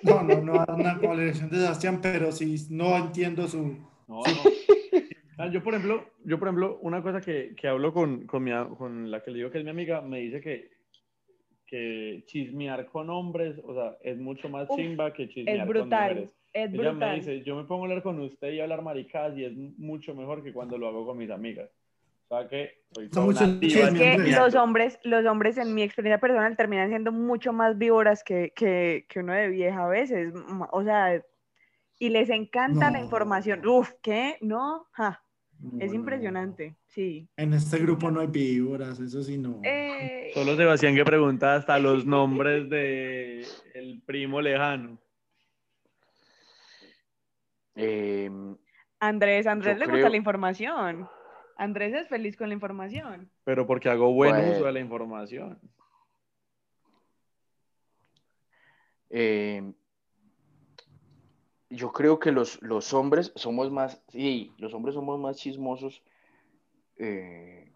Speaker 2: No, no, no, una con la dirección de Sebastián, pero sí no entiendo su.
Speaker 1: No, no. Ah, Yo, por ejemplo, yo, por ejemplo, una cosa que, que hablo con, con, mi con la que le digo que es mi amiga, me dice que, que chismear con hombres, o sea, es mucho más
Speaker 4: Uf,
Speaker 1: chimba que chismear
Speaker 4: Es
Speaker 1: con
Speaker 4: brutal,
Speaker 1: mujeres.
Speaker 4: es
Speaker 1: Ella me
Speaker 4: brutal.
Speaker 1: dice, yo me pongo a hablar con usted y hablar maricadas y es mucho mejor que cuando lo hago con mis amigas. O sea que soy
Speaker 4: Es que los hombres, los hombres en mi experiencia personal terminan siendo mucho más víboras que, que, que uno de vieja a veces. O sea, y les encanta la
Speaker 2: No.
Speaker 4: información. Uf, ¿qué? No, ja, es impresionante, sí.
Speaker 2: En este grupo no hay víboras, eso sí no.
Speaker 4: Eh,
Speaker 1: Solo Sebastián que pregunta hasta los nombres de el primo lejano.
Speaker 3: eh,
Speaker 4: Andrés, Andrés le gusta la información. Andrés es feliz con la información.
Speaker 1: Pero porque hago buen
Speaker 3: Bueno.
Speaker 1: uso de la información.
Speaker 3: eh, yo creo que los, los hombres somos más, sí, los hombres somos más chismosos, eh,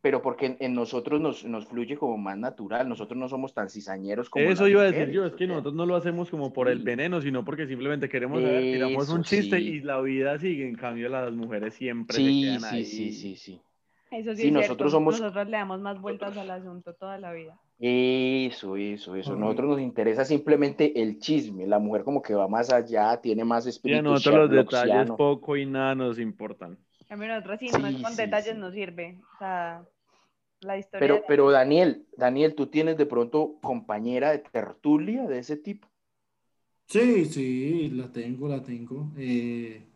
Speaker 3: pero porque en, en nosotros nos, nos fluye como más natural, nosotros no somos tan cizañeros como
Speaker 1: Eso iba a decir yo, es que nosotros no lo hacemos como por el veneno, sino porque simplemente queremos saber, tiramos un chiste
Speaker 3: sí.
Speaker 1: y la vida sigue, en cambio las mujeres siempre se
Speaker 3: Sí,
Speaker 1: quedan
Speaker 3: sí,
Speaker 1: ahí.
Speaker 3: sí, sí, sí.
Speaker 4: Eso sí,
Speaker 3: Sí,
Speaker 4: es
Speaker 3: nosotros
Speaker 4: cierto.
Speaker 3: somos-
Speaker 4: Nosotros le damos más vueltas al asunto toda la vida.
Speaker 3: Eso, eso, eso. Nosotros nos interesa simplemente el chisme. La mujer como que va más allá, tiene más
Speaker 1: Y a
Speaker 3: espíritu
Speaker 1: nosotros los detalles poco y nada nos importan.
Speaker 4: A mí nosotros sí, no con
Speaker 3: sí,
Speaker 4: detalles
Speaker 3: sí.
Speaker 4: no sirve. O sea, la historia.
Speaker 3: Pero,
Speaker 4: de-
Speaker 3: pero Daniel, Daniel, ¿tú tienes de pronto compañera de tertulia de ese tipo?
Speaker 2: Sí, sí, la tengo, la tengo. Eh,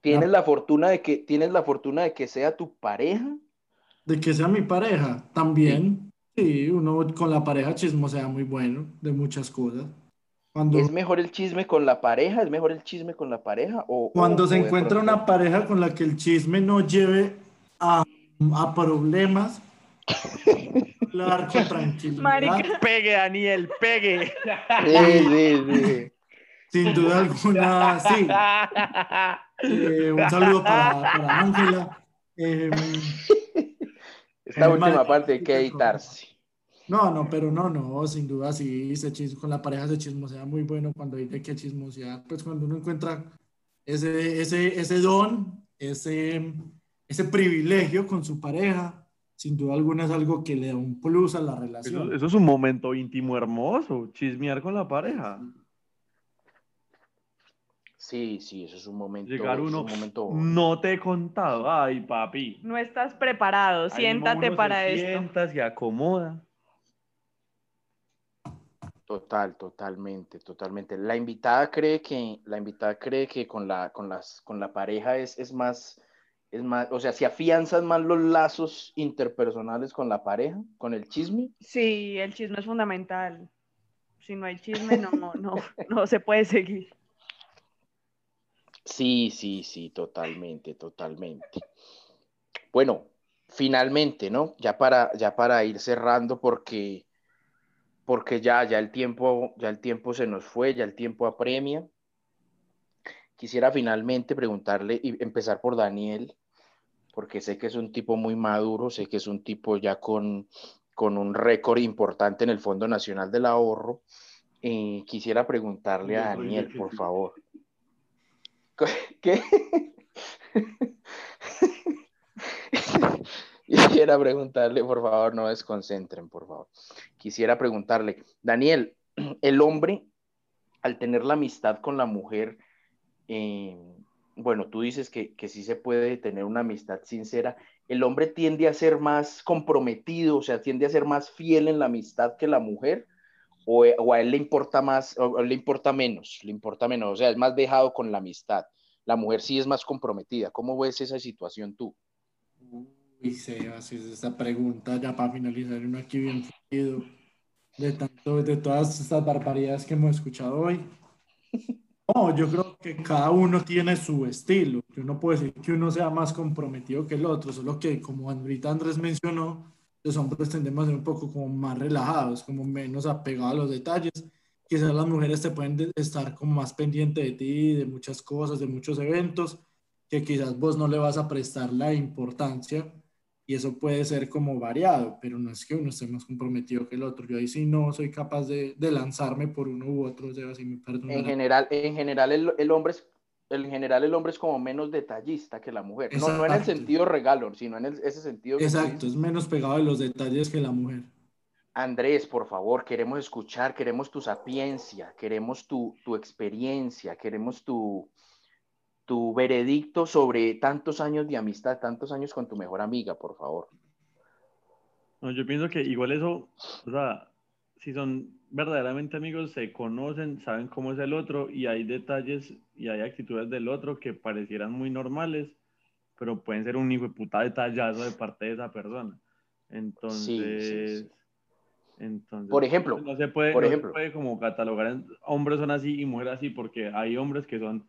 Speaker 3: ¿Tienes
Speaker 2: No.
Speaker 3: la fortuna de que, tienes la fortuna de que sea tu pareja?
Speaker 2: de que sea mi pareja, también. Sí, uno con la pareja chismosea muy bueno de muchas cosas. Cuando,
Speaker 3: ¿Es mejor el chisme con la pareja? ¿Es mejor el chisme con la pareja? O,
Speaker 2: cuando
Speaker 3: o-
Speaker 2: se encuentra una pareja con la que el chisme no lleve a, a problemas, *laughs* hablar con tranquilidad.
Speaker 4: Marica.
Speaker 1: Pegue, Daniel, pegue.
Speaker 3: Sí, sí, sí.
Speaker 2: Sin duda alguna, sí. *laughs* Eh, un saludo para, Ángela. Eh,
Speaker 3: Esta
Speaker 2: Eh,
Speaker 3: última
Speaker 2: madre,
Speaker 3: parte hay que editarse.
Speaker 2: no, no, pero no, no, sin duda sí, se chis- con la pareja se chismosea muy bueno cuando hay de qué chismosear, pues cuando uno encuentra ese, ese, ese don, ese, ese privilegio con su pareja, sin duda alguna es algo que le da un plus a la relación.
Speaker 1: Eso, eso es un momento íntimo hermoso, chismear con la pareja.
Speaker 3: Sí, sí, eso es un momento.
Speaker 1: Llegar uno,
Speaker 3: un momento-
Speaker 1: no te he contado, ay papi.
Speaker 4: No estás preparado,
Speaker 1: Ahí
Speaker 4: siéntate para
Speaker 1: se
Speaker 4: esto.
Speaker 1: sienta, se acomoda.
Speaker 3: Total, totalmente, totalmente. La invitada cree que, la invitada cree que con la, con las, con la pareja es, es más, Es más, o sea, si afianzas más los lazos interpersonales con la pareja, con el chisme.
Speaker 4: Sí, el chisme es fundamental. Si no hay chisme, no, no, no, no se puede seguir.
Speaker 3: Sí, sí, sí, totalmente, totalmente. Bueno, finalmente, ¿no? Ya para, ya para ir cerrando, porque, porque ya, ya el tiempo, ya el tiempo se nos fue, ya el tiempo apremia. Quisiera finalmente preguntarle y empezar por Daniel, porque sé que es un tipo muy maduro, sé que es un tipo ya con, con un récord importante en el Fondo Nacional del Ahorro. Eh, quisiera preguntarle a Daniel, por favor. *laughs* *laughs* Quisiera preguntarle, por favor, no desconcentren, por favor. Quisiera preguntarle, Daniel, *clears throat* el hombre, al tener la amistad con la mujer, eh, bueno, tú dices que, que sí se puede tener una amistad sincera, el hombre tiende a ser más comprometido, o sea, tiende a ser más fiel en la amistad que la mujer, o, o, a él le importa más, o le importa menos, le importa menos, o sea, es más dejado con la amistad. La mujer sí es más comprometida. ¿Cómo ves esa situación tú?
Speaker 2: Uy, Sebas, es esta pregunta ya para finalizar uno aquí bien fluido de tanto, de todas estas barbaridades que hemos escuchado hoy. *laughs* No, yo creo que cada uno tiene su estilo. Yo no puedo decir que uno sea más comprometido que el otro, solo que como ahorita Andrés mencionó, los hombres tendemos a ser un poco como más relajados, como menos apegados a los detalles. Quizás las mujeres te pueden estar como más pendiente de ti, de muchas cosas, de muchos eventos, que quizás vos no le vas a prestar la importancia y eso puede ser como variado, pero no es que uno esté más comprometido que el otro. Yo ahí sí no soy capaz de, de lanzarme por uno u otro, o sea, si me
Speaker 3: En general, en general el, el, hombre es, en general el hombre es como menos detallista que la mujer. No, no, en el sentido regalo, sino en el, ese sentido.
Speaker 2: Exacto, es menos pegado de los detalles que la mujer.
Speaker 3: Andrés, por favor, queremos escuchar, queremos tu sapiencia, queremos tu, tu experiencia, queremos tu, tu veredicto sobre tantos años de amistad, tantos años con tu mejor amiga, por favor.
Speaker 1: No, yo pienso que igual eso, o sea, si son verdaderamente amigos, se conocen, saben cómo es el otro y hay detalles y hay actitudes del otro que parecieran muy normales, pero pueden ser un hijo de puta detallazo de parte de esa persona. Entonces, sí, sí, sí. entonces
Speaker 3: por ejemplo,
Speaker 1: no se puede,
Speaker 3: por
Speaker 1: no
Speaker 3: ejemplo.
Speaker 1: se puede como catalogar hombres son así y mujeres así, porque hay hombres que son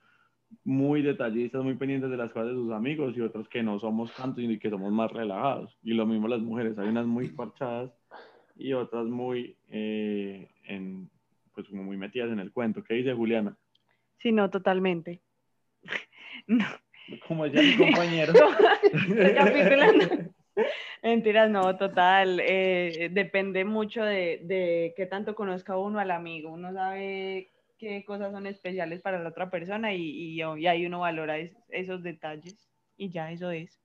Speaker 1: muy detallistas, muy pendientes de las cosas de sus amigos y otros que no somos tanto y que somos más relajados. Y lo mismo las mujeres, hay unas muy parchadas y otras muy, eh, en, pues como muy metidas en el cuento. ¿Qué dice Juliana?
Speaker 4: Sí, no, totalmente. *laughs* No.
Speaker 1: Como ya mi compañero. *laughs*
Speaker 4: Mentiras, no, total. Eh, depende mucho de, de qué tanto conozca uno al amigo. Uno sabe qué cosas son especiales para la otra persona y, y, y ahí uno valora es, esos detalles y ya eso es.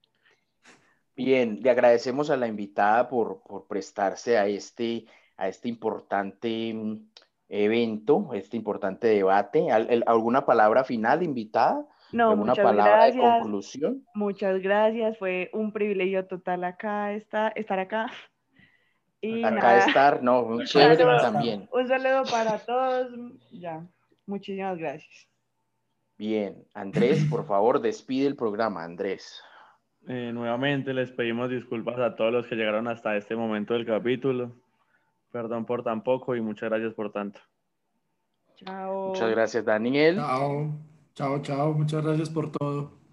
Speaker 3: Bien, le agradecemos a la invitada por, por prestarse a este, a este importante evento, este importante debate. ¿Alguna palabra final, invitada?
Speaker 4: No,
Speaker 3: ¿Alguna
Speaker 4: muchas
Speaker 3: palabra
Speaker 4: gracias.
Speaker 3: de conclusión?
Speaker 4: Muchas gracias, fue un privilegio total acá estar, estar acá.
Speaker 3: Y acá nada. estar, no, *laughs* un chévere también.
Speaker 4: Un saludo para todos, ya, muchísimas gracias.
Speaker 3: Bien, Andrés, por favor, despide el programa, Andrés.
Speaker 1: Eh, nuevamente les pedimos disculpas a todos los que llegaron hasta este momento del capítulo. Perdón por tan poco y muchas gracias por tanto.
Speaker 4: Chao.
Speaker 3: Muchas gracias, Daniel.
Speaker 2: Chao, chao, chao. Muchas gracias por todo.